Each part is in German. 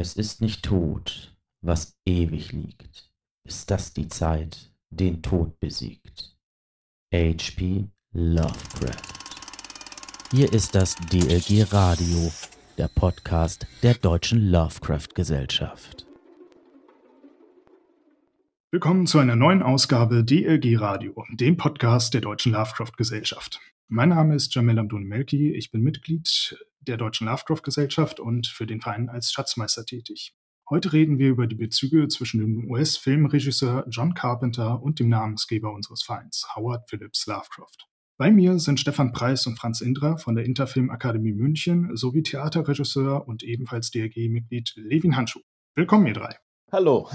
Es ist nicht tot, was ewig liegt, bis das die Zeit den Tod besiegt. H.P. Lovecraft. Hier ist das DLG Radio, der Podcast der Deutschen Lovecraft Gesellschaft. Willkommen zu einer neuen Ausgabe DLG Radio, dem Podcast der Deutschen Lovecraft Gesellschaft. Mein Name ist Jamel Amduni Melki, ich bin Mitglied der Deutschen Lovecraft Gesellschaft und für den Verein als Schatzmeister tätig. Heute reden wir über die Bezüge zwischen dem US-Filmregisseur John Carpenter und dem Namensgeber unseres Vereins, Howard Phillips Lovecraft. Bei mir sind Stefan Preis und Franz Indra von der Interfilm Akademie München sowie Theaterregisseur und ebenfalls DRG-Mitglied Levin Handschuh. Willkommen, ihr drei. Hallo.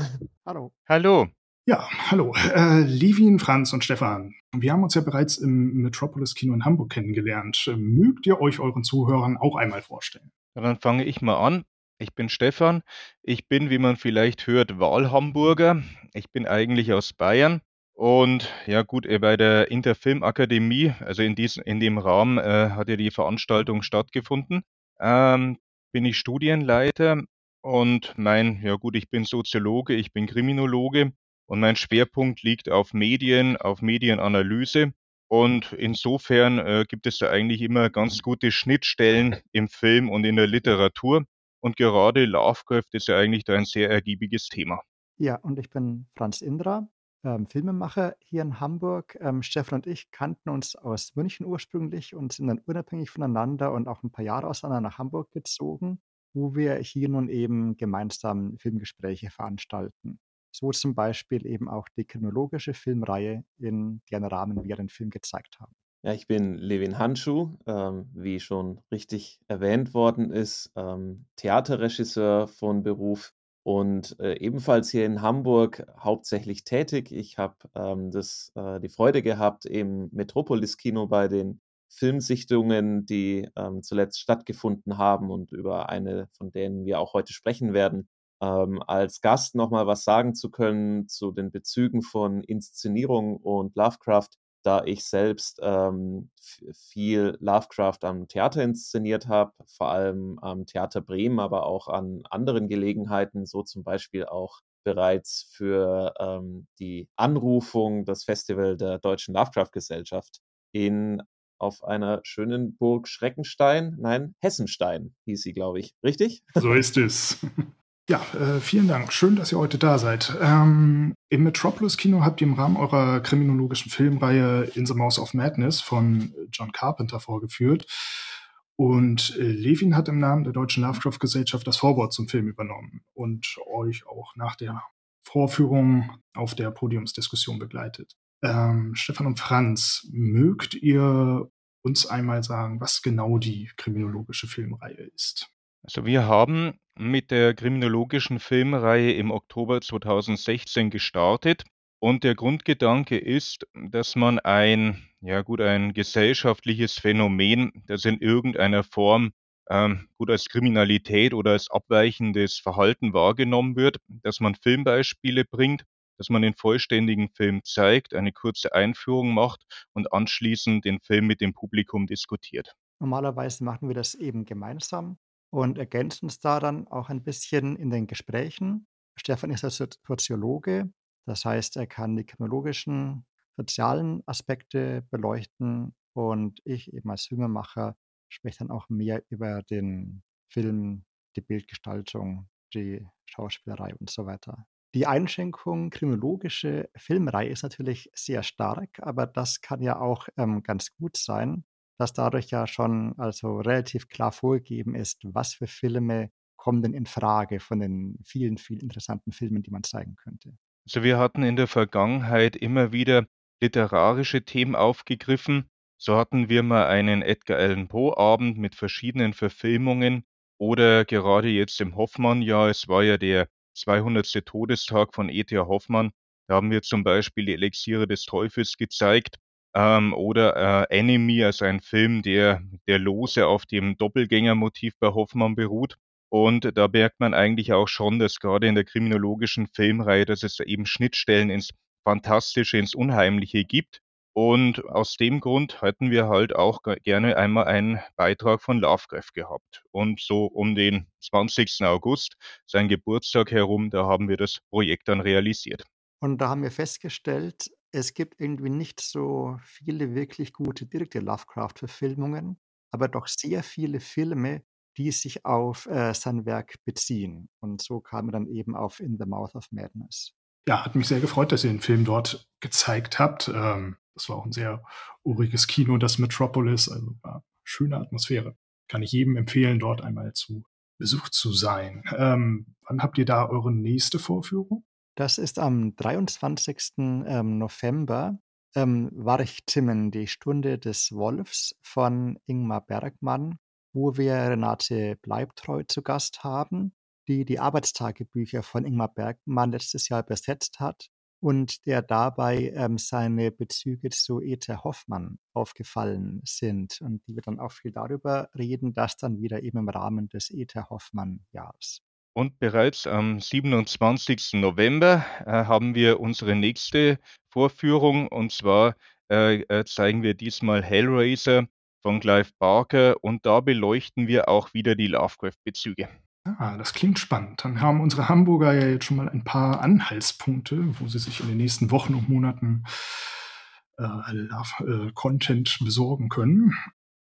Hallo. Hallo. Ja, hallo. Äh, Levin, Franz und Stefan. Wir haben uns ja bereits im Metropolis Kino in Hamburg kennengelernt. Mögt ihr euch euren Zuhörern auch einmal vorstellen? Dann fange ich mal an. Ich bin Stefan. Ich bin, wie man vielleicht hört, Wahlhamburger. Ich bin eigentlich aus Bayern. Und ja gut, äh, bei der Interfilmakademie, also in, diesem, in dem Rahmen äh, hat ja die Veranstaltung stattgefunden. Ähm, bin ich Studienleiter und mein, ja gut, ich bin Soziologe, ich bin Kriminologe und mein Schwerpunkt liegt auf Medien, auf Medienanalyse. Und insofern äh, gibt es da eigentlich immer ganz gute Schnittstellen im Film und in der Literatur. Und gerade Lovecraft ist ja eigentlich da ein sehr ergiebiges Thema. Ja, und ich bin Franz Indra, ähm, Filmemacher hier in Hamburg. Ähm, Stefan und ich kannten uns aus München ursprünglich und sind dann unabhängig voneinander und auch ein paar Jahre auseinander nach Hamburg gezogen, wo wir hier nun eben gemeinsam Filmgespräche veranstalten so zum Beispiel eben auch die chronologische Filmreihe, in deren Rahmen wir den Film gezeigt haben. Ja, ich bin Levin Handschuh, ähm, wie schon richtig erwähnt worden ist, ähm, Theaterregisseur von Beruf und äh, ebenfalls hier in Hamburg hauptsächlich tätig. Ich habe ähm, äh, die Freude gehabt, im Metropolis Kino bei den Filmsichtungen, die ähm, zuletzt stattgefunden haben und über eine von denen wir auch heute sprechen werden, ähm, als Gast nochmal was sagen zu können zu den Bezügen von Inszenierung und Lovecraft, da ich selbst ähm, viel Lovecraft am Theater inszeniert habe, vor allem am Theater Bremen, aber auch an anderen Gelegenheiten, so zum Beispiel auch bereits für ähm, die Anrufung, das Festival der Deutschen Lovecraft-Gesellschaft in auf einer schönen Burg Schreckenstein, nein, Hessenstein hieß sie, glaube ich. Richtig? So ist es. Ja, äh, vielen Dank. Schön, dass ihr heute da seid. Ähm, Im Metropolis Kino habt ihr im Rahmen eurer kriminologischen Filmreihe In the Mouse of Madness von John Carpenter vorgeführt. Und äh, Levin hat im Namen der Deutschen Lovecraft Gesellschaft das Vorwort zum Film übernommen und euch auch nach der Vorführung auf der Podiumsdiskussion begleitet. Ähm, Stefan und Franz, mögt ihr uns einmal sagen, was genau die kriminologische Filmreihe ist? Also wir haben mit der kriminologischen Filmreihe im Oktober 2016 gestartet und der Grundgedanke ist, dass man ein, ja gut, ein gesellschaftliches Phänomen, das in irgendeiner Form ähm, gut als Kriminalität oder als abweichendes Verhalten wahrgenommen wird, dass man Filmbeispiele bringt, dass man den vollständigen Film zeigt, eine kurze Einführung macht und anschließend den Film mit dem Publikum diskutiert. Normalerweise machen wir das eben gemeinsam und ergänzt uns da dann auch ein bisschen in den Gesprächen. Stefan ist also Soziologe, das heißt, er kann die kriminologischen, sozialen Aspekte beleuchten und ich eben als Filmemacher spreche dann auch mehr über den Film, die Bildgestaltung, die Schauspielerei und so weiter. Die Einschränkung kriminologische Filmreihe ist natürlich sehr stark, aber das kann ja auch ähm, ganz gut sein, dass dadurch ja schon also relativ klar vorgegeben ist, was für Filme kommen denn in Frage von den vielen, vielen interessanten Filmen, die man zeigen könnte. Also wir hatten in der Vergangenheit immer wieder literarische Themen aufgegriffen. So hatten wir mal einen Edgar Allan Poe Abend mit verschiedenen Verfilmungen oder gerade jetzt im Hoffmann-Jahr, es war ja der 200. Todestag von E.T. Hoffmann, da haben wir zum Beispiel die Elixiere des Teufels gezeigt ähm, oder äh, Enemy, also ein Film, der, der lose auf dem Doppelgängermotiv bei Hoffmann beruht. Und da merkt man eigentlich auch schon, dass gerade in der kriminologischen Filmreihe, dass es da eben Schnittstellen ins Fantastische, ins Unheimliche gibt. Und aus dem Grund hätten wir halt auch gerne einmal einen Beitrag von Lovecraft gehabt. Und so um den 20. August, sein Geburtstag herum, da haben wir das Projekt dann realisiert. Und da haben wir festgestellt, es gibt irgendwie nicht so viele wirklich gute direkte Lovecraft-Verfilmungen, aber doch sehr viele Filme, die sich auf äh, sein Werk beziehen. Und so kam er dann eben auf In the Mouth of Madness. Ja, hat mich sehr gefreut, dass ihr den Film dort gezeigt habt. Ähm, das war auch ein sehr uriges Kino, das Metropolis. Also war schöne Atmosphäre. Kann ich jedem empfehlen, dort einmal zu Besuch zu sein. Ähm, wann habt ihr da eure nächste Vorführung? Das ist am 23. Ähm, November. Ähm, Warchtimmen, die Stunde des Wolfs von Ingmar Bergmann, wo wir Renate Bleibtreu zu Gast haben, die die Arbeitstagebücher von Ingmar Bergmann letztes Jahr übersetzt hat und der dabei ähm, seine Bezüge zu E.T. Hoffmann aufgefallen sind und die wir dann auch viel darüber reden, das dann wieder eben im Rahmen des E.T. Hoffmann-Jahres. Und bereits am 27. November äh, haben wir unsere nächste Vorführung und zwar äh, äh, zeigen wir diesmal Hellraiser von Clive Barker und da beleuchten wir auch wieder die Lovecraft-Bezüge. Ah, das klingt spannend. Dann haben unsere Hamburger ja jetzt schon mal ein paar Anhaltspunkte, wo sie sich in den nächsten Wochen und Monaten äh, äh, Content besorgen können.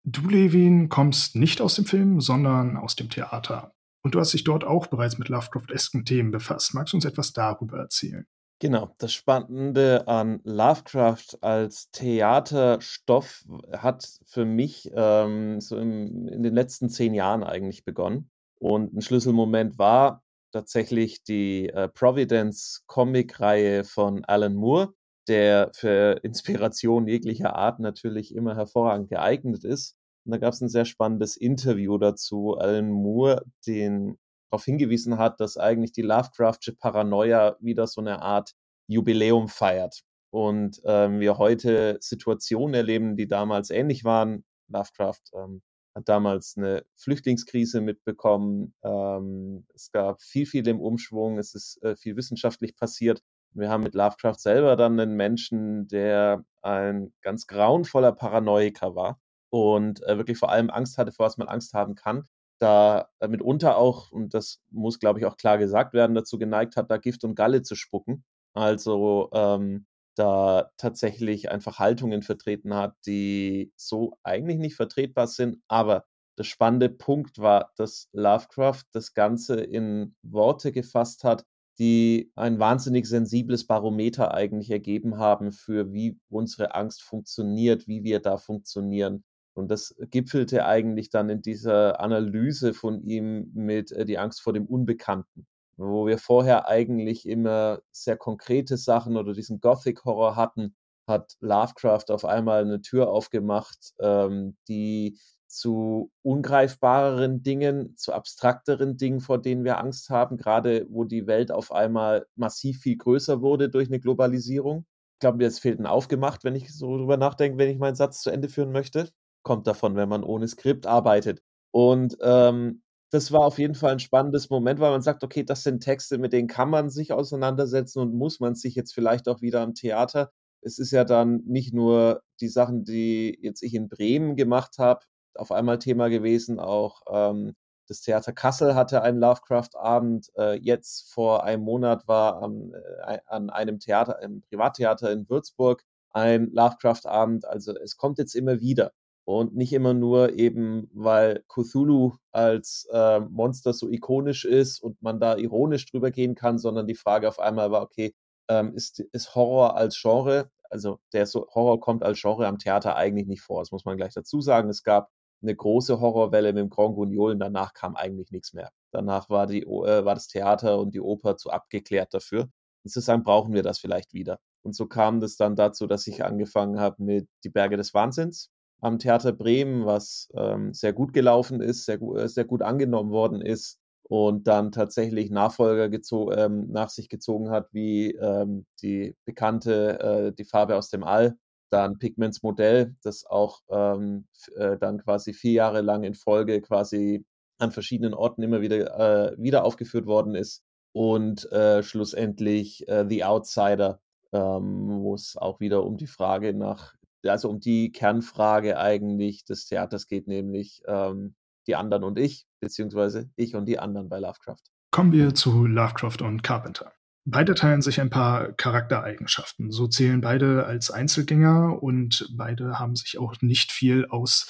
Du, Levin, kommst nicht aus dem Film, sondern aus dem Theater. Und du hast dich dort auch bereits mit Lovecraft-esken Themen befasst. Magst du uns etwas darüber erzählen? Genau, das Spannende an Lovecraft als Theaterstoff hat für mich ähm, so im, in den letzten zehn Jahren eigentlich begonnen. Und ein Schlüsselmoment war tatsächlich die äh, Providence-Comic-Reihe von Alan Moore, der für Inspiration jeglicher Art natürlich immer hervorragend geeignet ist. Und da gab es ein sehr spannendes Interview dazu. Alan Moore, den darauf hingewiesen hat, dass eigentlich die Lovecraftsche Paranoia wieder so eine Art Jubiläum feiert. Und ähm, wir heute Situationen erleben, die damals ähnlich waren. Lovecraft ähm, hat damals eine Flüchtlingskrise mitbekommen. Ähm, es gab viel, viel im Umschwung. Es ist äh, viel wissenschaftlich passiert. Wir haben mit Lovecraft selber dann einen Menschen, der ein ganz grauenvoller Paranoiker war und äh, wirklich vor allem Angst hatte, vor was man Angst haben kann. Da äh, mitunter auch, und das muss, glaube ich, auch klar gesagt werden, dazu geneigt hat, da Gift und Galle zu spucken. Also ähm, da tatsächlich einfach Haltungen vertreten hat, die so eigentlich nicht vertretbar sind. Aber der spannende Punkt war, dass Lovecraft das Ganze in Worte gefasst hat, die ein wahnsinnig sensibles Barometer eigentlich ergeben haben für wie unsere Angst funktioniert, wie wir da funktionieren. Und das gipfelte eigentlich dann in dieser Analyse von ihm mit äh, die Angst vor dem Unbekannten wo wir vorher eigentlich immer sehr konkrete Sachen oder diesen Gothic-Horror hatten, hat Lovecraft auf einmal eine Tür aufgemacht, ähm, die zu ungreifbareren Dingen, zu abstrakteren Dingen, vor denen wir Angst haben, gerade wo die Welt auf einmal massiv viel größer wurde durch eine Globalisierung. Ich glaube, mir fehlt ein Aufgemacht, wenn ich so drüber nachdenke, wenn ich meinen Satz zu Ende führen möchte. Kommt davon, wenn man ohne Skript arbeitet. Und ähm, das war auf jeden Fall ein spannendes Moment, weil man sagt, okay, das sind Texte, mit denen kann man sich auseinandersetzen und muss man sich jetzt vielleicht auch wieder am Theater. Es ist ja dann nicht nur die Sachen, die jetzt ich in Bremen gemacht habe, auf einmal Thema gewesen, auch ähm, das Theater Kassel hatte einen Lovecraft-Abend. Äh, jetzt vor einem Monat war am, äh, an einem Theater, einem Privattheater in Würzburg ein Lovecraft-Abend. Also es kommt jetzt immer wieder und nicht immer nur eben, weil Cthulhu als äh, Monster so ikonisch ist und man da ironisch drüber gehen kann, sondern die Frage auf einmal war, okay, ähm, ist, ist Horror als Genre, also der so, Horror kommt als Genre am Theater eigentlich nicht vor, das muss man gleich dazu sagen. Es gab eine große Horrorwelle mit dem Grand Guignol und danach kam eigentlich nichts mehr. Danach war, die, äh, war das Theater und die Oper zu abgeklärt dafür. Insofern brauchen wir das vielleicht wieder. Und so kam das dann dazu, dass ich angefangen habe mit Die Berge des Wahnsinns, am Theater Bremen, was ähm, sehr gut gelaufen ist, sehr, äh, sehr gut angenommen worden ist und dann tatsächlich Nachfolger ähm, nach sich gezogen hat, wie ähm, die bekannte äh, Die Farbe aus dem All, dann Pigments Modell, das auch ähm, äh, dann quasi vier Jahre lang in Folge quasi an verschiedenen Orten immer wieder, äh, wieder aufgeführt worden ist und äh, schlussendlich äh, The Outsider, ähm, wo es auch wieder um die Frage nach also um die Kernfrage eigentlich des Theaters geht, nämlich ähm, die anderen und ich, beziehungsweise ich und die anderen bei Lovecraft. Kommen wir zu Lovecraft und Carpenter. Beide teilen sich ein paar Charaktereigenschaften. So zählen beide als Einzelgänger und beide haben sich auch nicht viel aus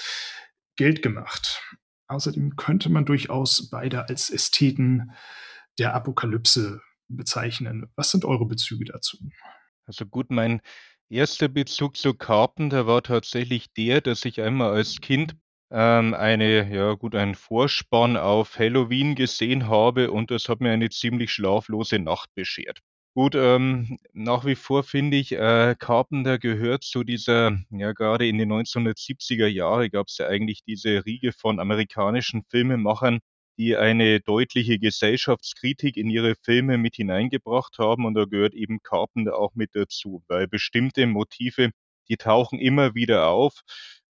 Geld gemacht. Außerdem könnte man durchaus beide als Ästheten der Apokalypse bezeichnen. Was sind eure Bezüge dazu? Also gut, mein erster Bezug zu Carpenter war tatsächlich der, dass ich einmal als Kind ähm, eine, ja gut, einen Vorspann auf Halloween gesehen habe und das hat mir eine ziemlich schlaflose Nacht beschert. Gut, ähm, nach wie vor finde ich, äh, Carpenter gehört zu dieser, ja, gerade in den 1970er Jahre gab es ja eigentlich diese Riege von amerikanischen Filmemachern, die eine deutliche Gesellschaftskritik in ihre Filme mit hineingebracht haben und da gehört eben Carpenter auch mit dazu, weil bestimmte Motive, die tauchen immer wieder auf.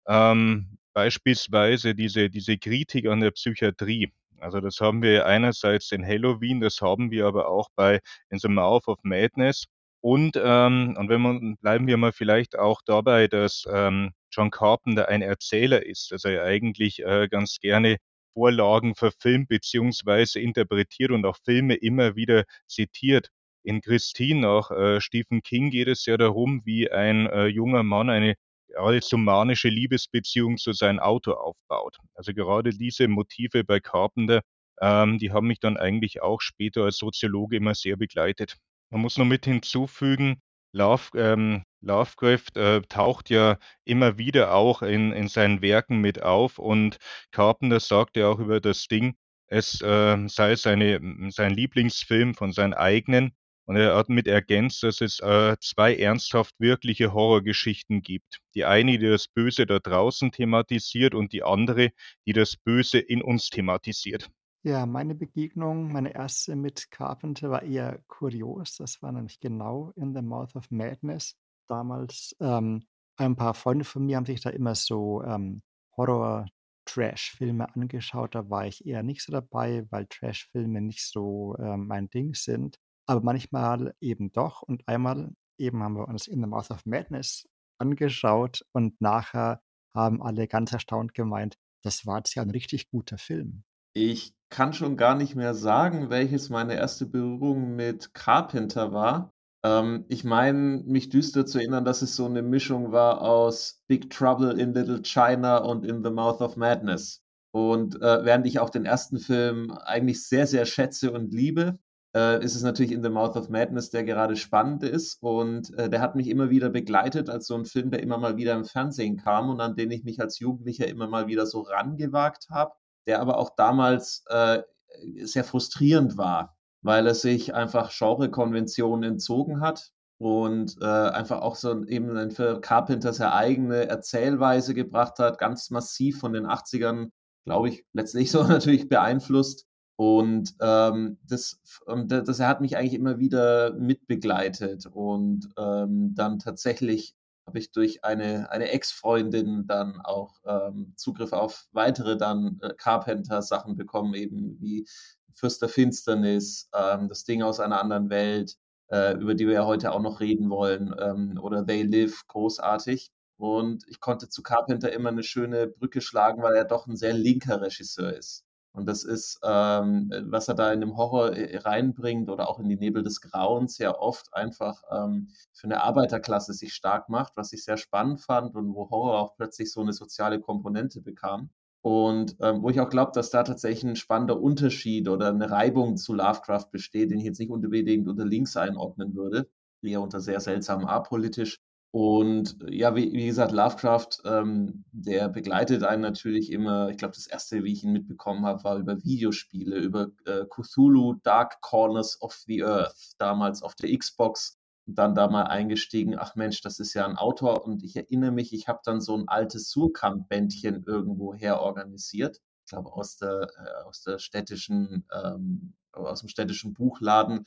Ähm, beispielsweise diese, diese Kritik an der Psychiatrie. Also das haben wir einerseits in Halloween, das haben wir aber auch bei In the Mouth of Madness. Und, ähm, und wenn man, bleiben wir mal vielleicht auch dabei, dass ähm, John Carpenter ein Erzähler ist, dass er eigentlich äh, ganz gerne Vorlagen verfilmt beziehungsweise interpretiert und auch Filme immer wieder zitiert. In Christine nach äh, Stephen King geht es ja darum, wie ein äh, junger Mann eine geradezu manische Liebesbeziehung zu seinem Auto aufbaut. Also gerade diese Motive bei Carpenter, ähm, die haben mich dann eigentlich auch später als Soziologe immer sehr begleitet. Man muss noch mit hinzufügen, Love, ähm, Lovecraft äh, taucht ja immer wieder auch in, in seinen Werken mit auf und Carpenter sagt ja auch über das Ding, es äh, sei seine, sein Lieblingsfilm von seinen eigenen und er hat mit ergänzt, dass es äh, zwei ernsthaft wirkliche Horrorgeschichten gibt. Die eine, die das Böse da draußen thematisiert und die andere, die das Böse in uns thematisiert. Ja, meine Begegnung, meine erste mit Carpenter war eher kurios. Das war nämlich genau in The Mouth of Madness. Damals, ähm, ein paar Freunde von mir haben sich da immer so ähm, Horror-Trash-Filme angeschaut. Da war ich eher nicht so dabei, weil Trash-Filme nicht so ähm, mein Ding sind aber manchmal eben doch. Und einmal eben haben wir uns In the Mouth of Madness angeschaut und nachher haben alle ganz erstaunt gemeint, das war jetzt ja ein richtig guter Film. Ich kann schon gar nicht mehr sagen, welches meine erste Berührung mit Carpenter war. Ähm, ich meine, mich düster zu erinnern, dass es so eine Mischung war aus Big Trouble in Little China und In the Mouth of Madness. Und äh, während ich auch den ersten Film eigentlich sehr, sehr schätze und liebe, äh, ist es natürlich In the Mouth of Madness, der gerade spannend ist. Und äh, der hat mich immer wieder begleitet als so ein Film, der immer mal wieder im Fernsehen kam und an den ich mich als Jugendlicher immer mal wieder so rangewagt habe, der aber auch damals äh, sehr frustrierend war, weil er sich einfach Genrekonventionen entzogen hat und äh, einfach auch so eben für Carpenter sehr eigene Erzählweise gebracht hat, ganz massiv von den 80ern, glaube ich, letztlich so natürlich beeinflusst und ähm, das, und das hat mich eigentlich immer wieder mitbegleitet. Und ähm, dann tatsächlich habe ich durch eine, eine Ex-Freundin dann auch ähm, Zugriff auf weitere dann äh, Carpenter-Sachen bekommen, eben wie Fürster Finsternis, ähm, das Ding aus einer anderen Welt, äh, über die wir ja heute auch noch reden wollen, ähm, oder They Live, großartig. Und ich konnte zu Carpenter immer eine schöne Brücke schlagen, weil er doch ein sehr linker Regisseur ist. Und das ist, ähm, was er da in dem Horror äh, reinbringt oder auch in die Nebel des Grauens sehr oft einfach ähm, für eine Arbeiterklasse sich stark macht, was ich sehr spannend fand und wo Horror auch plötzlich so eine soziale Komponente bekam. Und ähm, wo ich auch glaube, dass da tatsächlich ein spannender Unterschied oder eine Reibung zu Lovecraft besteht, den ich jetzt nicht unbedingt unter links einordnen würde, eher unter sehr seltsam apolitisch. Und ja, wie, wie gesagt, Lovecraft, ähm, der begleitet einen natürlich immer. Ich glaube, das erste, wie ich ihn mitbekommen habe, war über Videospiele, über äh, Cthulhu Dark Corners of the Earth, damals auf der Xbox. Dann da mal eingestiegen, ach Mensch, das ist ja ein Autor. Und ich erinnere mich, ich habe dann so ein altes Surkamp-Bändchen irgendwo her organisiert. Ich glaube, aus der, äh, aus der städtischen, ähm, aus dem städtischen Buchladen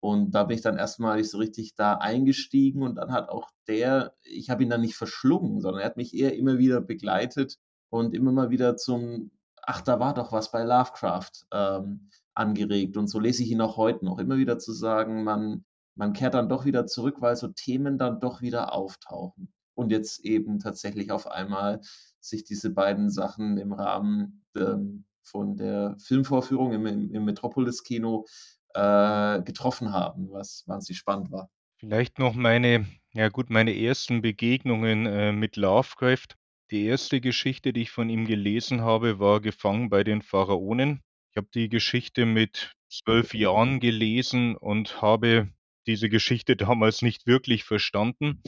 und da bin ich dann erstmal so richtig da eingestiegen und dann hat auch der, ich habe ihn dann nicht verschlungen, sondern er hat mich eher immer wieder begleitet und immer mal wieder zum, ach, da war doch was bei Lovecraft ähm, angeregt. Und so lese ich ihn auch heute noch. Immer wieder zu sagen, man, man kehrt dann doch wieder zurück, weil so Themen dann doch wieder auftauchen. und jetzt eben tatsächlich auf einmal sich diese beiden Sachen im Rahmen ähm, von der Filmvorführung im, im Metropolis-Kino äh, getroffen haben, was wahnsinnig spannend war. Vielleicht noch meine, ja gut, meine ersten Begegnungen äh, mit Lovecraft. Die erste Geschichte, die ich von ihm gelesen habe, war Gefangen bei den Pharaonen. Ich habe die Geschichte mit zwölf Jahren gelesen und habe diese Geschichte damals nicht wirklich verstanden.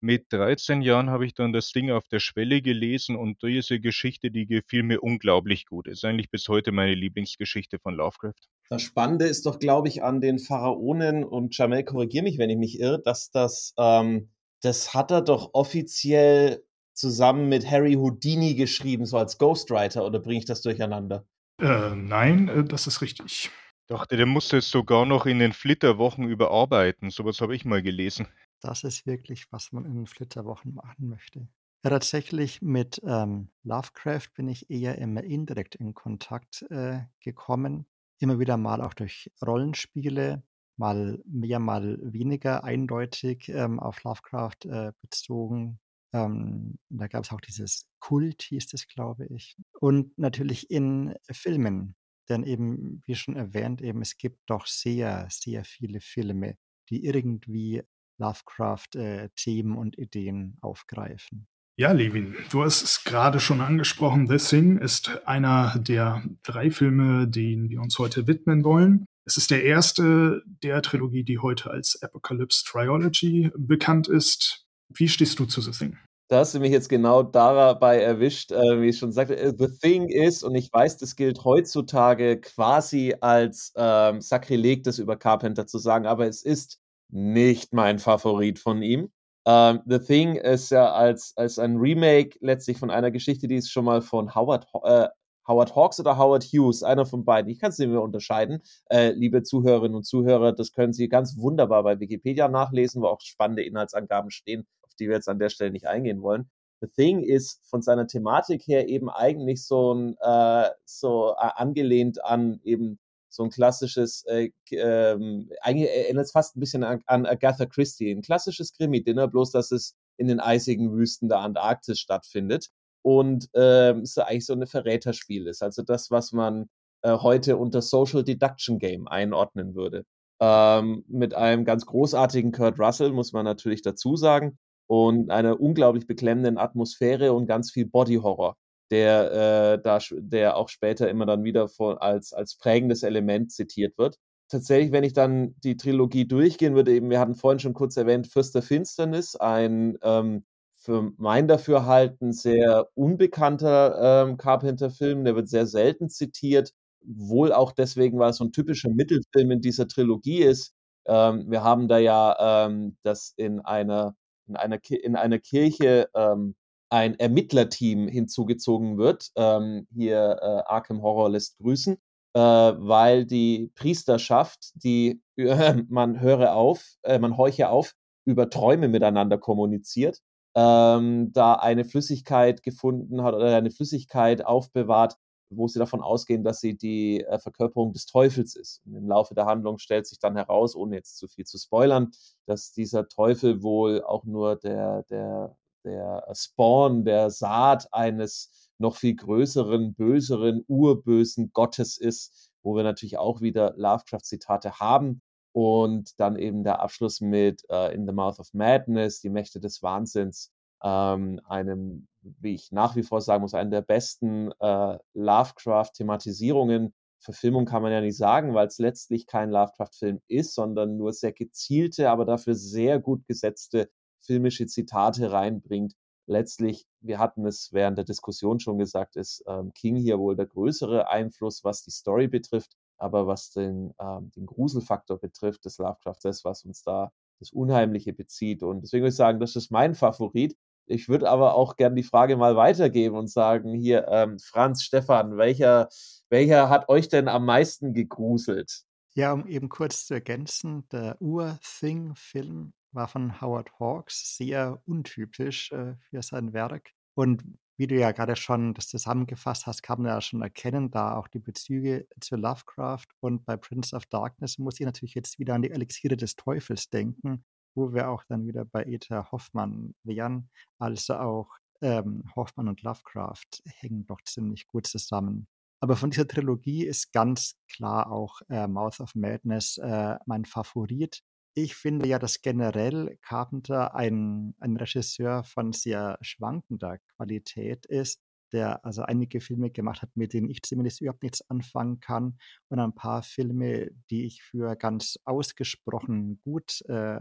Mit 13 Jahren habe ich dann das Ding auf der Schwelle gelesen und diese Geschichte, die gefiel mir unglaublich gut. Ist eigentlich bis heute meine Lieblingsgeschichte von Lovecraft. Das Spannende ist doch, glaube ich, an den Pharaonen und Jamel, korrigier mich, wenn ich mich irre, dass das, ähm, das hat er doch offiziell zusammen mit Harry Houdini geschrieben, so als Ghostwriter, oder bringe ich das durcheinander? Äh, nein, äh, das ist richtig. Dachte, der musste es sogar noch in den Flitterwochen überarbeiten. Sowas habe ich mal gelesen. Das ist wirklich, was man in den Flitterwochen machen möchte. Ja, tatsächlich mit ähm, Lovecraft bin ich eher immer indirekt in Kontakt äh, gekommen. Immer wieder mal auch durch Rollenspiele, mal mehr, mal weniger eindeutig ähm, auf Lovecraft äh, bezogen. Ähm, da gab es auch dieses Kult, hieß es, glaube ich. Und natürlich in Filmen. Denn eben, wie schon erwähnt, eben es gibt doch sehr, sehr viele Filme, die irgendwie Lovecraft-Themen äh, und Ideen aufgreifen. Ja, Levin, du hast es gerade schon angesprochen. The Thing ist einer der drei Filme, denen wir uns heute widmen wollen. Es ist der erste der Trilogie, die heute als Apocalypse Trilogy bekannt ist. Wie stehst du zu The Thing? Da hast du mich jetzt genau dabei erwischt, äh, wie ich schon sagte. Äh, The Thing ist, und ich weiß, das gilt heutzutage quasi als ähm, Sakrileg, das über Carpenter zu sagen, aber es ist nicht mein Favorit von ihm. Ähm, The Thing ist ja als, als ein Remake letztlich von einer Geschichte, die ist schon mal von Howard, äh, Howard Hawks oder Howard Hughes, einer von beiden. Ich kann es nicht mehr unterscheiden. Äh, liebe Zuhörerinnen und Zuhörer, das können Sie ganz wunderbar bei Wikipedia nachlesen, wo auch spannende Inhaltsangaben stehen, die wir jetzt an der Stelle nicht eingehen wollen. The Thing ist von seiner Thematik her eben eigentlich so ein äh, so äh, angelehnt an eben so ein klassisches, äh, ähm, eigentlich erinnert es fast ein bisschen an, an Agatha Christie, ein klassisches Krimi-Dinner, bloß dass es in den eisigen Wüsten der Antarktis stattfindet und ähm, es eigentlich so ein Verräterspiel ist. Also das, was man äh, heute unter Social Deduction Game einordnen würde. Ähm, mit einem ganz großartigen Kurt Russell, muss man natürlich dazu sagen, und einer unglaublich beklemmenden Atmosphäre und ganz viel Body Horror der, äh, da, der auch später immer dann wieder von, als, als prägendes Element zitiert wird. Tatsächlich, wenn ich dann die Trilogie durchgehen würde, eben, wir hatten vorhin schon kurz erwähnt, Fürst der Finsternis, ein ähm, für mein Dafürhalten sehr unbekannter ähm, Carpenter-Film, der wird sehr selten zitiert, wohl auch deswegen, weil es so ein typischer Mittelfilm in dieser Trilogie ist. Ähm, wir haben da ja ähm, das in einer, in einer, in einer Kirche ähm, ein Ermittlerteam hinzugezogen wird. Ähm, hier äh, Arkham Horror lässt grüßen, äh, weil die Priesterschaft, die äh, man höre auf, äh, man horche auf, über Träume miteinander kommuniziert, ähm, da eine Flüssigkeit gefunden hat oder eine Flüssigkeit aufbewahrt, wo sie davon ausgehen, dass sie die äh, Verkörperung des Teufels ist. Und im Laufe der Handlung stellt sich dann heraus, ohne jetzt zu viel zu spoilern, dass dieser Teufel wohl auch nur der, der der Spawn, der Saat eines noch viel größeren, böseren, urbösen Gottes ist, wo wir natürlich auch wieder Lovecraft-Zitate haben. Und dann eben der Abschluss mit uh, In the Mouth of Madness, die Mächte des Wahnsinns, ähm, einem, wie ich nach wie vor sagen muss, einen der besten äh, Lovecraft-Thematisierungen. Verfilmung kann man ja nicht sagen, weil es letztlich kein Lovecraft-Film ist, sondern nur sehr gezielte, aber dafür sehr gut gesetzte filmische Zitate reinbringt. Letztlich, wir hatten es während der Diskussion schon gesagt, ist ähm, King hier wohl der größere Einfluss, was die Story betrifft, aber was den, ähm, den Gruselfaktor betrifft, des Lovecraft, das, was uns da das Unheimliche bezieht. Und deswegen würde ich sagen, das ist mein Favorit. Ich würde aber auch gerne die Frage mal weitergeben und sagen, hier, ähm, Franz, Stefan, welcher, welcher hat euch denn am meisten gegruselt? Ja, um eben kurz zu ergänzen, der Ur-Thing-Film war von Howard Hawks sehr untypisch äh, für sein Werk. Und wie du ja gerade schon das zusammengefasst hast, kann man ja schon erkennen, da auch die Bezüge zu Lovecraft und bei Prince of Darkness muss ich natürlich jetzt wieder an die Elixiere des Teufels denken, wo wir auch dann wieder bei E.T.A. Hoffmann wären. Also auch ähm, Hoffmann und Lovecraft hängen doch ziemlich gut zusammen. Aber von dieser Trilogie ist ganz klar auch äh, Mouth of Madness äh, mein Favorit. Ich finde ja, dass generell Carpenter ein, ein Regisseur von sehr schwankender Qualität ist, der also einige Filme gemacht hat, mit denen ich zumindest überhaupt nichts anfangen kann und ein paar Filme, die ich für ganz ausgesprochen gut äh,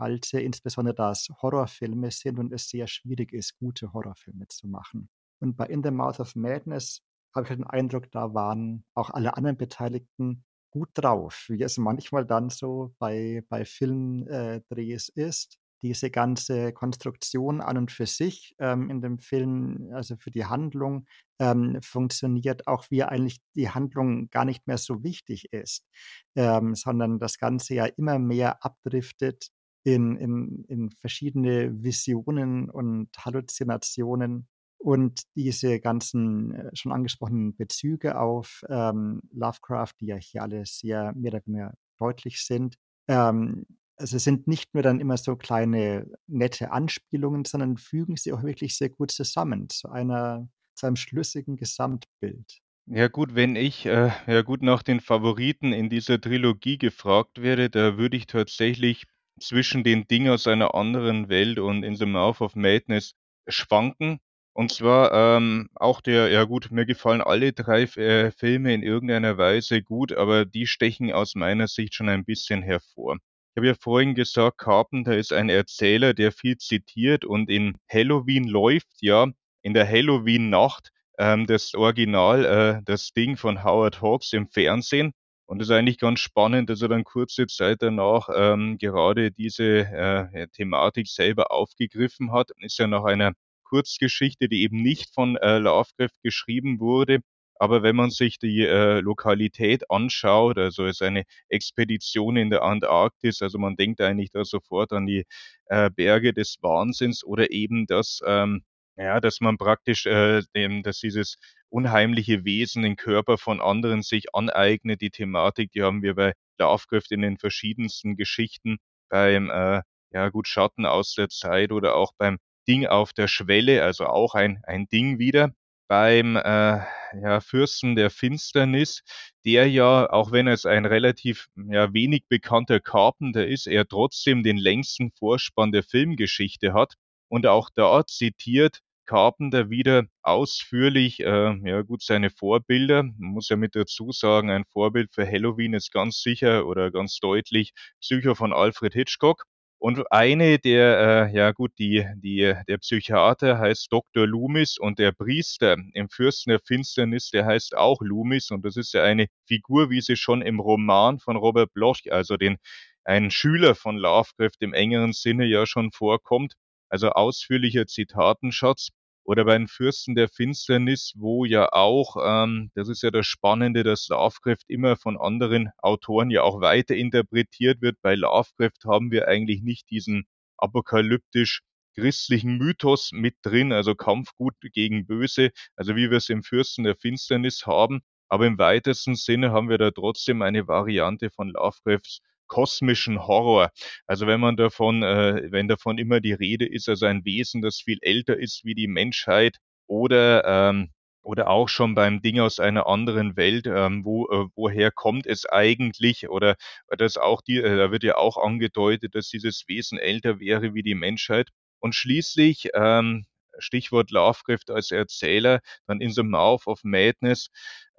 halte, insbesondere da es Horrorfilme sind und es sehr schwierig ist, gute Horrorfilme zu machen. Und bei In the Mouth of Madness habe ich halt den Eindruck, da waren auch alle anderen Beteiligten gut drauf, wie es manchmal dann so bei, bei Filmdrehs äh, ist. Diese ganze Konstruktion an und für sich ähm, in dem Film, also für die Handlung, ähm, funktioniert, auch wie eigentlich die Handlung gar nicht mehr so wichtig ist, ähm, sondern das Ganze ja immer mehr abdriftet in, in, in verschiedene Visionen und Halluzinationen und diese ganzen äh, schon angesprochenen Bezüge auf ähm, Lovecraft, die ja hier alle sehr mehr oder weniger deutlich sind, ähm, also sind nicht nur dann immer so kleine nette Anspielungen, sondern fügen sie auch wirklich sehr gut zusammen zu einer zu einem schlüssigen Gesamtbild. Ja gut, wenn ich, äh, ja gut nach den Favoriten in dieser Trilogie gefragt werde, da würde ich tatsächlich zwischen den Dingen aus einer anderen Welt und In the Mouth of Madness schwanken. Und zwar, ähm, auch der ja gut, mir gefallen alle drei äh, Filme in irgendeiner Weise gut, aber die stechen aus meiner Sicht schon ein bisschen hervor. Ich habe ja vorhin gesagt, Carpenter ist ein Erzähler, der viel zitiert und in Halloween läuft ja in der Halloween-Nacht ähm, das Original, äh, das Ding von Howard Hawks im Fernsehen. Und es ist eigentlich ganz spannend, dass er dann kurze Zeit danach ähm, gerade diese äh, Thematik selber aufgegriffen hat. Ist ja nach einer Kurzgeschichte, die eben nicht von äh, Lovecraft geschrieben wurde. Aber wenn man sich die äh, Lokalität anschaut, also es ist eine Expedition in der Antarktis, also man denkt eigentlich da sofort an die äh, Berge des Wahnsinns oder eben das, ähm, ja, dass man praktisch, äh, dem, dass dieses unheimliche Wesen den Körper von anderen sich aneignet. Die Thematik, die haben wir bei Lovecraft in den verschiedensten Geschichten beim, äh, ja gut, Schatten aus der Zeit oder auch beim Ding auf der Schwelle, also auch ein, ein Ding wieder beim äh, ja, Fürsten der Finsternis, der ja, auch wenn es ein relativ ja, wenig bekannter Carpenter ist, er trotzdem den längsten Vorspann der Filmgeschichte hat. Und auch da zitiert Carpenter wieder ausführlich, äh, ja gut, seine Vorbilder. Man muss ja mit dazu sagen, ein Vorbild für Halloween ist ganz sicher oder ganz deutlich Psycho von Alfred Hitchcock. Und eine der, äh, ja gut, die, die, der Psychiater heißt Dr. Loomis und der Priester im Fürsten der Finsternis, der heißt auch Loomis und das ist ja eine Figur, wie sie schon im Roman von Robert Bloch, also den, ein Schüler von Lovecraft im engeren Sinne ja schon vorkommt. Also ausführlicher Zitatenschatz oder bei den Fürsten der Finsternis, wo ja auch, ähm, das ist ja das Spannende, dass Lovecraft immer von anderen Autoren ja auch weiter interpretiert wird. Bei Lovecraft haben wir eigentlich nicht diesen apokalyptisch christlichen Mythos mit drin, also Kampf gut gegen böse, also wie wir es im Fürsten der Finsternis haben. Aber im weitesten Sinne haben wir da trotzdem eine Variante von Lovecrafts kosmischen Horror. Also wenn man davon, äh, wenn davon immer die Rede ist, also ein Wesen, das viel älter ist wie die Menschheit oder ähm, oder auch schon beim Ding aus einer anderen Welt, ähm, wo, äh, woher kommt es eigentlich? Oder das auch die, äh, da wird ja auch angedeutet, dass dieses Wesen älter wäre wie die Menschheit. Und schließlich, ähm, Stichwort Lovecraft als Erzähler, dann in The Mouth of Madness,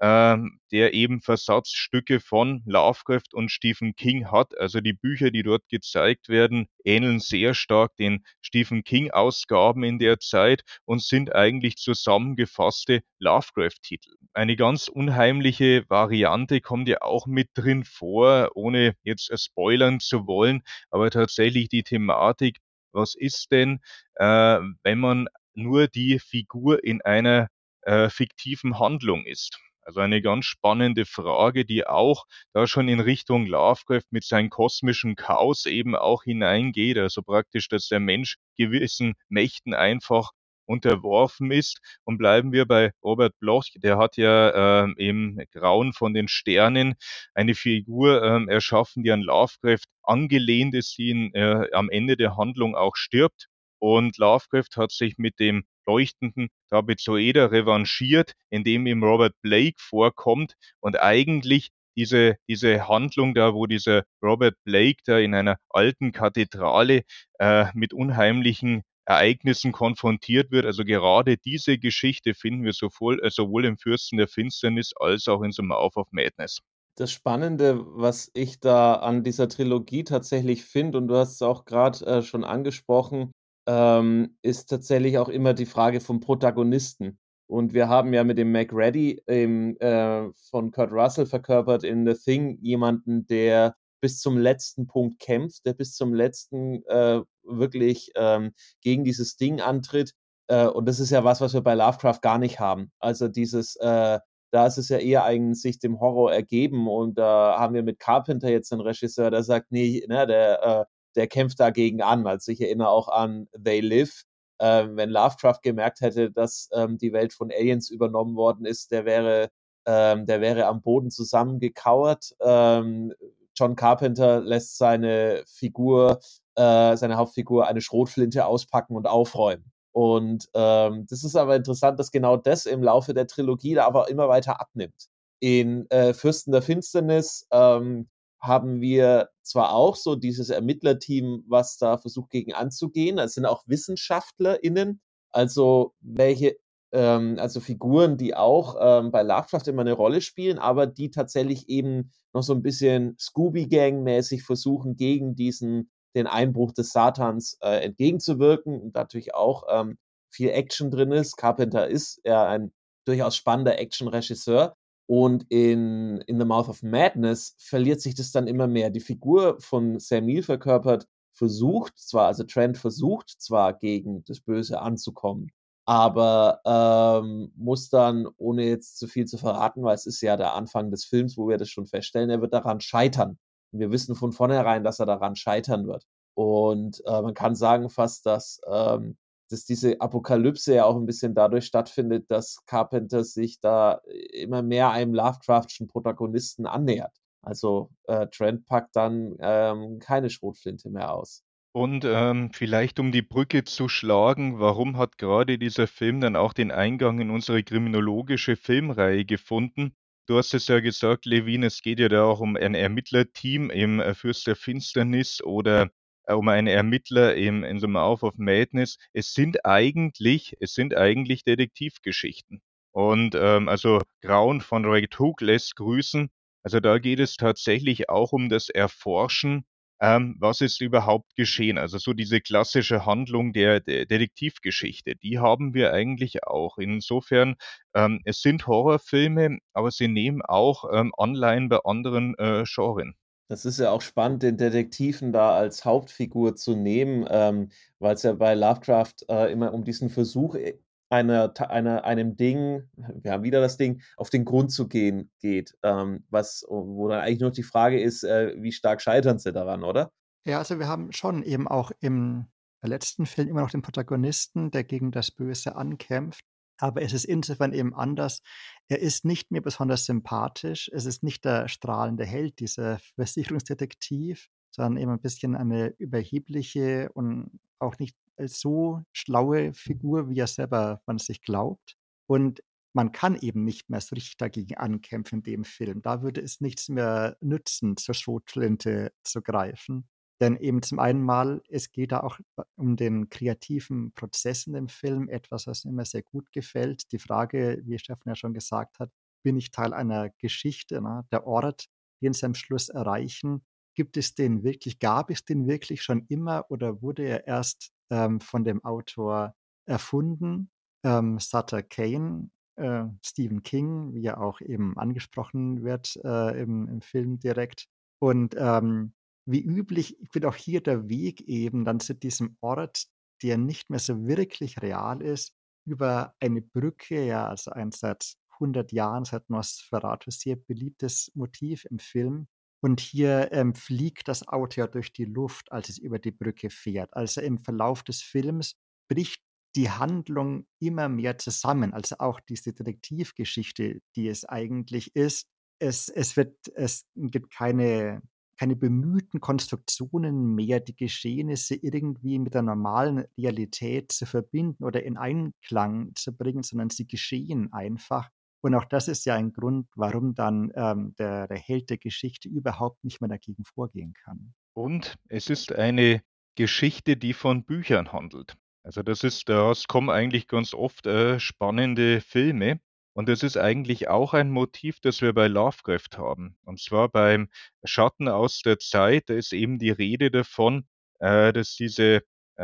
ähm, der eben Versatzstücke von Lovecraft und Stephen King hat. Also die Bücher, die dort gezeigt werden, ähneln sehr stark den Stephen King-Ausgaben in der Zeit und sind eigentlich zusammengefasste Lovecraft-Titel. Eine ganz unheimliche Variante kommt ja auch mit drin vor, ohne jetzt spoilern zu wollen, aber tatsächlich die Thematik, was ist denn, äh, wenn man nur die Figur in einer äh, fiktiven Handlung ist? Also eine ganz spannende Frage, die auch da schon in Richtung Lovecraft mit seinem kosmischen Chaos eben auch hineingeht. Also praktisch, dass der Mensch gewissen Mächten einfach unterworfen ist. Und bleiben wir bei Robert Bloch, der hat ja ähm, im Grauen von den Sternen eine Figur ähm, erschaffen, die an Lovecraft angelehnt ist, die ihn, äh, am Ende der Handlung auch stirbt. Und Lovecraft hat sich mit dem leuchtenden Trapezoeder revanchiert, indem ihm Robert Blake vorkommt und eigentlich diese, diese Handlung da, wo dieser Robert Blake da in einer alten Kathedrale äh, mit unheimlichen Ereignissen konfrontiert wird. Also gerade diese Geschichte finden wir sowohl, äh, sowohl im Fürsten der Finsternis als auch in The Mouth of Madness. Das Spannende, was ich da an dieser Trilogie tatsächlich finde, und du hast es auch gerade äh, schon angesprochen, ähm, ist tatsächlich auch immer die Frage vom Protagonisten. Und wir haben ja mit dem MacReady ähm, äh, von Kurt Russell verkörpert in The Thing jemanden, der bis zum letzten Punkt kämpft, der bis zum letzten äh, wirklich ähm, gegen dieses Ding antritt. Äh, und das ist ja was, was wir bei Lovecraft gar nicht haben. Also dieses, äh, da ist es ja eher eigentlich sich dem Horror ergeben. Und da haben wir mit Carpenter jetzt einen Regisseur, der sagt, nee, ne, der, äh, der kämpft dagegen an. Also ich erinnere auch an They Live. Ähm, wenn Lovecraft gemerkt hätte, dass ähm, die Welt von Aliens übernommen worden ist, der wäre, ähm, der wäre am Boden zusammengekauert. Ähm, John Carpenter lässt seine Figur, äh, seine Hauptfigur eine Schrotflinte auspacken und aufräumen. Und ähm, das ist aber interessant, dass genau das im Laufe der Trilogie da aber immer weiter abnimmt. In äh, Fürsten der Finsternis ähm, haben wir zwar auch so dieses Ermittlerteam, was da versucht gegen anzugehen. Es sind auch WissenschaftlerInnen, also welche ähm, also Figuren, die auch ähm, bei Lovecraft immer eine Rolle spielen, aber die tatsächlich eben noch so ein bisschen Scooby-Gang-mäßig versuchen, gegen diesen, den Einbruch des Satans äh, entgegenzuwirken und natürlich auch ähm, viel Action drin ist. Carpenter ist ja ein durchaus spannender Action-Regisseur. Und in, in The Mouth of Madness verliert sich das dann immer mehr. Die Figur von Sam Neill verkörpert versucht zwar, also Trent versucht zwar gegen das Böse anzukommen, aber ähm, muss dann, ohne jetzt zu viel zu verraten, weil es ist ja der Anfang des Films, wo wir das schon feststellen, er wird daran scheitern. Und wir wissen von vornherein, dass er daran scheitern wird. Und äh, man kann sagen fast, dass, ähm, dass diese Apokalypse ja auch ein bisschen dadurch stattfindet, dass Carpenter sich da immer mehr einem Lovecraftschen Protagonisten annähert. Also äh, Trent packt dann ähm, keine Schrotflinte mehr aus. Und ähm, vielleicht um die Brücke zu schlagen, warum hat gerade dieser Film dann auch den Eingang in unsere kriminologische Filmreihe gefunden? Du hast es ja gesagt, Levin, es geht ja da auch um ein Ermittlerteam im äh, Fürst der Finsternis oder äh, um einen Ermittler im, in so einem Mouth of Madness. Es sind eigentlich, es sind eigentlich Detektivgeschichten. Und ähm, also Grauen von Red Hook lässt grüßen. Also da geht es tatsächlich auch um das Erforschen ähm, was ist überhaupt geschehen? Also so diese klassische Handlung der, der Detektivgeschichte, die haben wir eigentlich auch. Insofern, ähm, es sind Horrorfilme, aber sie nehmen auch ähm, Anleihen bei anderen äh, Genren. Das ist ja auch spannend, den Detektiven da als Hauptfigur zu nehmen, ähm, weil es ja bei Lovecraft äh, immer um diesen Versuch äh, einer, einer, einem Ding, wir haben wieder das Ding, auf den Grund zu gehen geht. Ähm, was, wo dann eigentlich nur die Frage ist, äh, wie stark scheitern sie daran, oder? Ja, also wir haben schon eben auch im letzten Film immer noch den Protagonisten, der gegen das Böse ankämpft. Aber es ist insofern eben anders. Er ist nicht mehr besonders sympathisch. Es ist nicht der strahlende Held, dieser Versicherungsdetektiv, sondern eben ein bisschen eine überhebliche und auch nicht so schlaue Figur, wie er selber von sich glaubt. Und man kann eben nicht mehr so richtig dagegen ankämpfen in dem Film. Da würde es nichts mehr nützen, zur Schrotflinte zu greifen. Denn eben zum einen mal, es geht da auch um den kreativen Prozess in dem Film, etwas, was mir immer sehr gut gefällt. Die Frage, wie Steffen ja schon gesagt hat, bin ich Teil einer Geschichte? Ne? Der Ort, den sie am Schluss erreichen, gibt es den wirklich, gab es den wirklich schon immer oder wurde er erst ähm, von dem Autor erfunden. Ähm, Sutter Kane, äh, Stephen King, wie er auch eben angesprochen wird äh, im, im, Film direkt. Und ähm, wie üblich wird auch hier der Weg eben dann zu diesem Ort, der nicht mehr so wirklich real ist, über eine Brücke, ja, also ein seit 100 Jahren, seit Nosferatu sehr beliebtes Motiv im Film, und hier ähm, fliegt das Auto ja durch die Luft, als es über die Brücke fährt. Also im Verlauf des Films bricht die Handlung immer mehr zusammen. Also auch diese Detektivgeschichte, die es eigentlich ist. Es, es, wird, es gibt keine, keine bemühten Konstruktionen mehr, die Geschehnisse irgendwie mit der normalen Realität zu verbinden oder in Einklang zu bringen, sondern sie geschehen einfach. Und auch das ist ja ein Grund, warum dann ähm, der, der Held der Geschichte überhaupt nicht mehr dagegen vorgehen kann. Und es ist eine Geschichte, die von Büchern handelt. Also das ist, daraus kommen eigentlich ganz oft äh, spannende Filme. Und das ist eigentlich auch ein Motiv, das wir bei Lovecraft haben. Und zwar beim Schatten aus der Zeit, da ist eben die Rede davon, äh, dass diese, äh,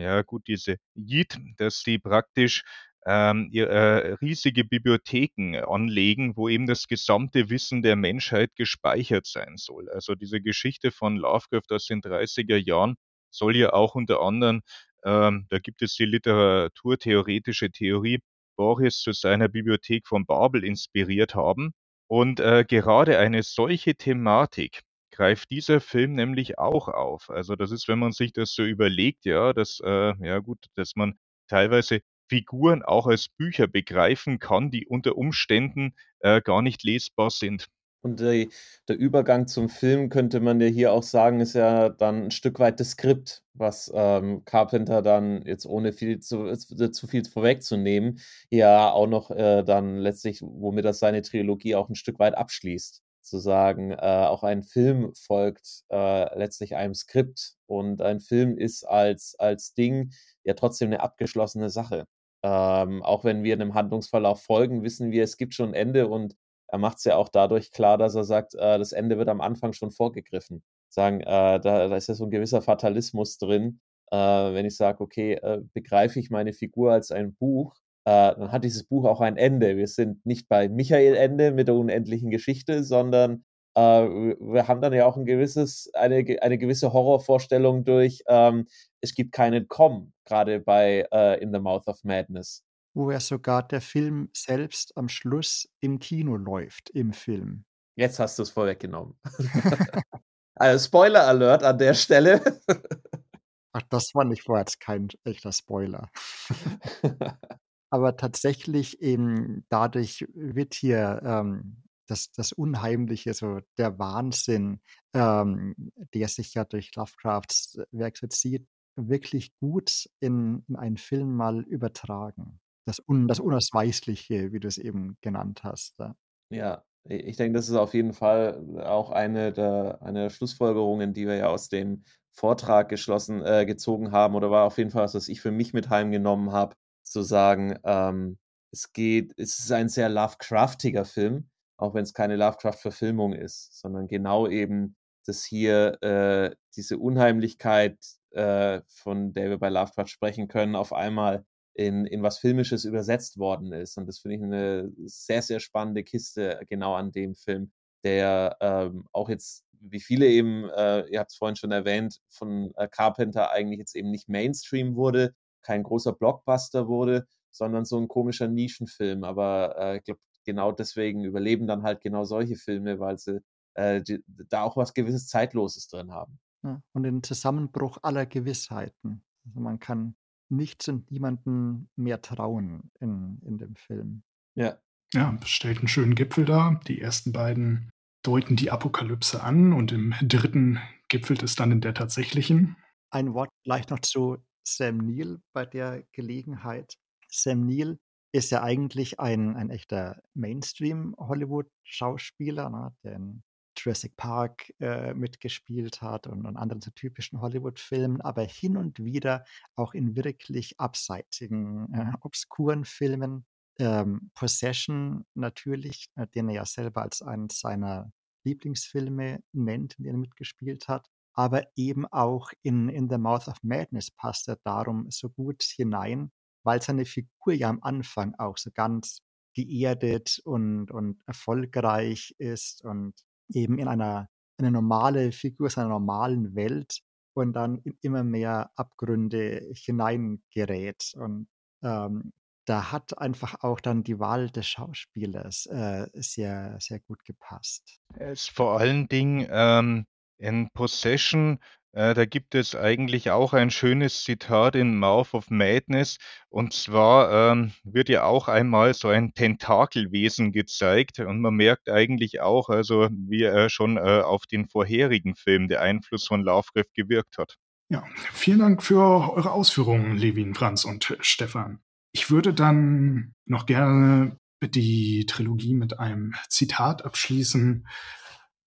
ja gut, diese Yid, dass die praktisch ähm, äh, riesige Bibliotheken anlegen, wo eben das gesamte Wissen der Menschheit gespeichert sein soll. Also diese Geschichte von Lovecraft aus den 30er Jahren soll ja auch unter anderem, ähm, da gibt es die literaturtheoretische Theorie, Boris zu seiner Bibliothek von Babel inspiriert haben. Und äh, gerade eine solche Thematik greift dieser Film nämlich auch auf. Also das ist, wenn man sich das so überlegt, ja, dass, äh, ja gut, dass man teilweise Figuren auch als Bücher begreifen kann, die unter Umständen äh, gar nicht lesbar sind. Und die, der Übergang zum Film könnte man ja hier auch sagen, ist ja dann ein Stück weit das Skript, was ähm, Carpenter dann jetzt ohne viel zu, äh, zu viel vorwegzunehmen, ja auch noch äh, dann letztlich, womit das seine Trilogie auch ein Stück weit abschließt. Zu sagen, äh, auch ein Film folgt äh, letztlich einem Skript und ein Film ist als, als Ding ja trotzdem eine abgeschlossene Sache. Ähm, auch wenn wir einem Handlungsverlauf folgen, wissen wir, es gibt schon ein Ende und er macht es ja auch dadurch klar, dass er sagt, äh, das Ende wird am Anfang schon vorgegriffen. Sagen, äh, da, da, ist ja so ein gewisser Fatalismus drin. Äh, wenn ich sage, okay, äh, begreife ich meine Figur als ein Buch, äh, dann hat dieses Buch auch ein Ende. Wir sind nicht bei Michael Ende mit der unendlichen Geschichte, sondern äh, wir haben dann ja auch ein gewisses, eine, eine gewisse Horrorvorstellung durch, ähm, es gibt keinen Komm, gerade bei In the Mouth of Madness wo ja sogar der Film selbst am Schluss im Kino läuft, im Film. Jetzt hast du es vorweggenommen. also Spoiler Alert an der Stelle. Ach, das war nicht vorher kein echter Spoiler. Aber tatsächlich eben dadurch wird hier ähm, das, das Unheimliche, so der Wahnsinn, ähm, der sich ja durch Lovecrafts Werk zieht, wirklich gut in, in einen Film mal übertragen. Das, Un das Unausweichliche, wie du es eben genannt hast. Ja. Ja, ich denke, das ist auf jeden Fall auch eine der, eine der Schlussfolgerungen, die wir ja aus dem Vortrag geschlossen, äh, gezogen haben, oder war auf jeden Fall was, was ich für mich mit heimgenommen habe, zu sagen, ähm, es geht, es ist ein sehr Lovecraftiger Film, auch wenn es keine Lovecraft-Verfilmung ist, sondern genau eben, dass hier äh, diese Unheimlichkeit, äh, von der wir bei Lovecraft sprechen können, auf einmal in, in was Filmisches übersetzt worden ist. Und das finde ich eine sehr, sehr spannende Kiste genau an dem Film, der ähm, auch jetzt, wie viele eben, äh, ihr habt es vorhin schon erwähnt, von äh, Carpenter eigentlich jetzt eben nicht Mainstream wurde, kein großer Blockbuster wurde, sondern so ein komischer Nischenfilm. Aber äh, ich glaube, genau deswegen überleben dann halt genau solche Filme, weil sie äh, die, da auch was gewisses Zeitloses drin haben. Ja, und den Zusammenbruch aller Gewissheiten. Also man kann nichts und niemanden mehr trauen in, in dem Film. Ja. Ja, stellt einen schönen Gipfel dar. Die ersten beiden deuten die Apokalypse an und im dritten gipfelt es dann in der tatsächlichen. Ein Wort vielleicht noch zu Sam Neill bei der Gelegenheit. Sam Neill ist ja eigentlich ein, ein echter Mainstream-Hollywood-Schauspieler, ne, der in Jurassic Park äh, mitgespielt hat und, und anderen so typischen Hollywood-Filmen, aber hin und wieder auch in wirklich abseitigen, äh, obskuren Filmen. Ähm, Possession natürlich, äh, den er ja selber als einen seiner Lieblingsfilme nennt, in denen er mitgespielt hat. Aber eben auch in, in The Mouth of Madness passt er darum so gut hinein, weil seine Figur ja am Anfang auch so ganz geerdet und, und erfolgreich ist und eben in einer eine normale Figur seiner normalen Welt und dann in immer mehr Abgründe hineingerät. Und ähm, da hat einfach auch dann die Wahl des Schauspielers äh, sehr, sehr gut gepasst. Es ist vor allen Dingen ähm, in Possession Äh, da gibt es eigentlich auch ein schönes Zitat in Mouth of Madness. Und zwar ähm, wird ja auch einmal so ein Tentakelwesen gezeigt. Und man merkt eigentlich auch, also wie er schon äh, auf den vorherigen Film der Einfluss von Lovecraft gewirkt hat. Ja, vielen Dank für eure Ausführungen, Levin, Franz und Stefan. Ich würde dann noch gerne die Trilogie mit einem Zitat abschließen,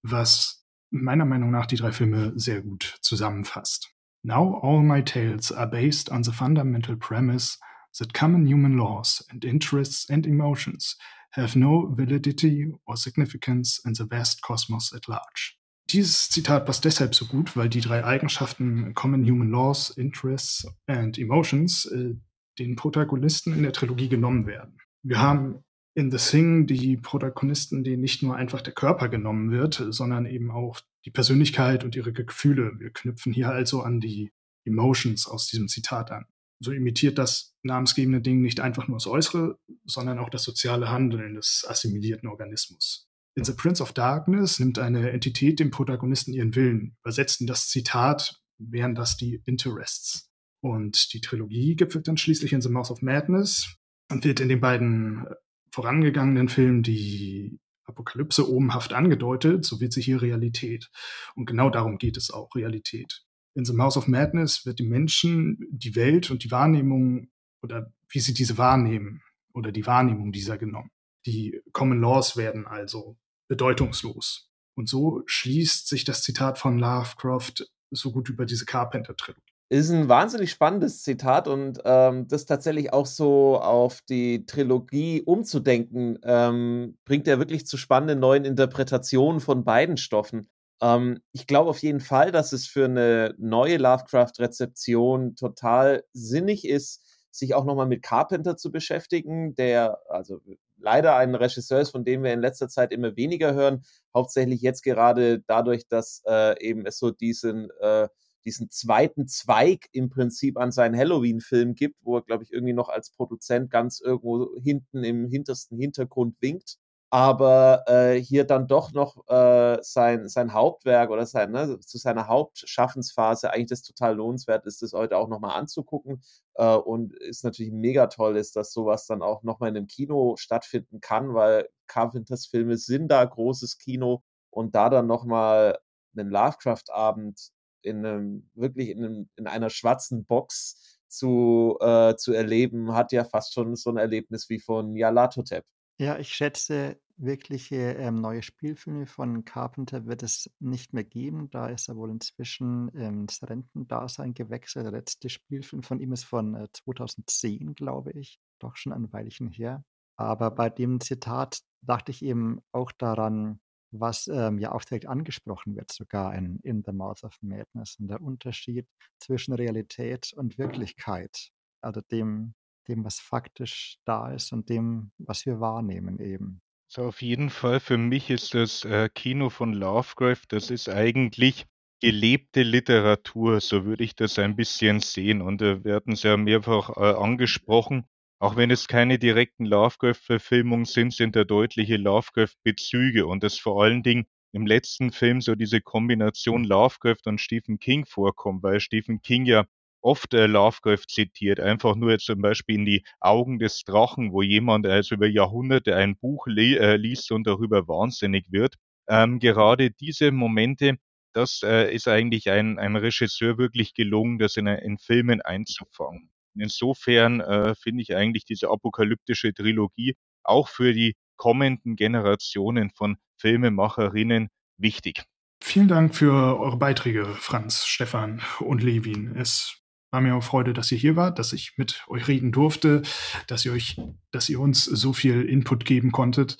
was meiner Meinung nach die drei Filme sehr gut zusammenfasst. Now all my tales are based on the fundamental premise that common human laws and interests and emotions have no validity or significance in the vast cosmos at large. Dieses Zitat passt deshalb so gut, weil die drei Eigenschaften Common Human Laws, Interests and Emotions äh, den Protagonisten in der Trilogie genommen werden. Wir haben in The Thing die Protagonisten, denen nicht nur einfach der Körper genommen wird, sondern eben auch die Persönlichkeit und ihre Gefühle. Wir knüpfen hier also an die Emotions aus diesem Zitat an. So imitiert das namensgebende Ding nicht einfach nur das Äußere, sondern auch das soziale Handeln des assimilierten Organismus. In The Prince of Darkness nimmt eine Entität dem Protagonisten ihren Willen. Übersetzt in das Zitat wären das die Interests. Und die Trilogie gipfelt dann schließlich in The Mouth of Madness und wird in den beiden vorangegangenen Filmen die Apokalypse obenhaft angedeutet, so wird sie hier Realität. Und genau darum geht es auch, Realität. In The Mouse of Madness wird die Menschen, die Welt und die Wahrnehmung oder wie sie diese wahrnehmen oder die Wahrnehmung dieser genommen. Die Common Laws werden also bedeutungslos. Und so schließt sich das Zitat von Lovecraft so gut über diese Carpenter-Trilogie. Ist ein wahnsinnig spannendes Zitat und ähm, das tatsächlich auch so auf die Trilogie umzudenken, ähm, bringt er wirklich zu spannenden neuen Interpretationen von beiden Stoffen. Ähm, ich glaube auf jeden Fall, dass es für eine neue Lovecraft-Rezeption total sinnig ist, sich auch nochmal mit Carpenter zu beschäftigen, der also leider ein Regisseur ist, von dem wir in letzter Zeit immer weniger hören, hauptsächlich jetzt gerade dadurch, dass äh, eben es so diesen äh, diesen zweiten Zweig im Prinzip an seinen Halloween-Film gibt, wo er, glaube ich, irgendwie noch als Produzent ganz irgendwo hinten im hintersten Hintergrund winkt. Aber äh, hier dann doch noch äh, sein, sein Hauptwerk oder sein, ne, zu seiner Hauptschaffensphase eigentlich das total lohnenswert ist, das heute auch nochmal anzugucken. Äh, und ist natürlich mega toll ist, dass sowas dann auch nochmal in einem Kino stattfinden kann, weil Carpenters Filme sind da großes Kino und da dann nochmal einen Lovecraft-Abend in einem, wirklich in, einem, in einer schwarzen Box zu, äh, zu erleben, hat ja fast schon so ein Erlebnis wie von Yalatotep. Ja, ich schätze, wirkliche ähm, neue Spielfilme von Carpenter wird es nicht mehr geben. Da ist er wohl inzwischen ähm, ins Rentendasein gewechselt. Der letzte Spielfilm von ihm ist von äh, 2010, glaube ich. Doch schon ein Weilchen her. Aber bei dem Zitat dachte ich eben auch daran, was ähm, ja auch direkt angesprochen wird, sogar in In the Mouth of Madness. Und der Unterschied zwischen Realität und Wirklichkeit, also dem, dem, was faktisch da ist und dem, was wir wahrnehmen eben. So, auf jeden Fall für mich ist das äh, Kino von Lovecraft, das ist eigentlich gelebte Literatur, so würde ich das ein bisschen sehen. Und wir hatten es ja mehrfach äh, angesprochen, auch wenn es keine direkten Lovecraft-Verfilmungen sind, sind da deutliche Lovecraft-Bezüge und es vor allen Dingen im letzten Film so diese Kombination Lovecraft und Stephen King vorkommt, weil Stephen King ja oft äh, Lovecraft zitiert, einfach nur zum Beispiel in die Augen des Drachen, wo jemand also über Jahrhunderte ein Buch li äh, liest und darüber wahnsinnig wird. Ähm, gerade diese Momente, das äh, ist eigentlich ein, ein Regisseur wirklich gelungen, das in, in Filmen einzufangen. Insofern äh, finde ich eigentlich diese apokalyptische Trilogie auch für die kommenden Generationen von Filmemacherinnen wichtig. Vielen Dank für eure Beiträge, Franz, Stefan und Levin. Es war mir auch Freude, dass ihr hier wart, dass ich mit euch reden durfte, dass ihr euch, dass ihr uns so viel Input geben konntet.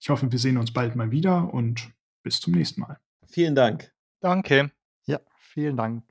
Ich hoffe, wir sehen uns bald mal wieder und bis zum nächsten Mal. Vielen Dank. Danke. Ja, vielen Dank.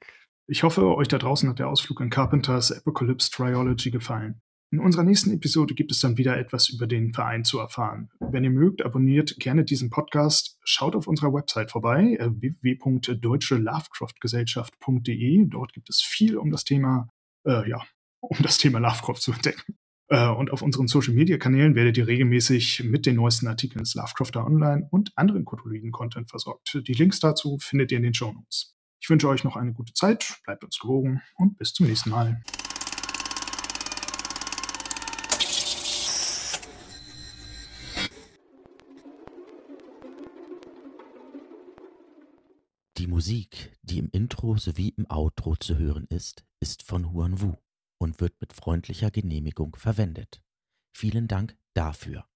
Ich hoffe, euch da draußen hat der Ausflug in Carpenters Apocalypse Triology gefallen. In unserer nächsten Episode gibt es dann wieder etwas über den Verein zu erfahren. Wenn ihr mögt, abonniert gerne diesen Podcast. Schaut auf unserer Website vorbei, äh, www.deutschelovecraftgesellschaft.de. Dort gibt es viel um das Thema, äh, ja, um das Thema Lovecraft zu entdecken. Äh, und auf unseren Social Media Kanälen werdet ihr regelmäßig mit den neuesten Artikeln des Lovecrafter Online und anderen Cthulhuiden Content versorgt. Die Links dazu findet ihr in den Show Notes. Ich wünsche euch noch eine gute Zeit, bleibt uns gewogen und bis zum nächsten Mal. Die Musik, die im Intro sowie im Outro zu hören ist, ist von Huan Wu und wird mit freundlicher Genehmigung verwendet. Vielen Dank dafür.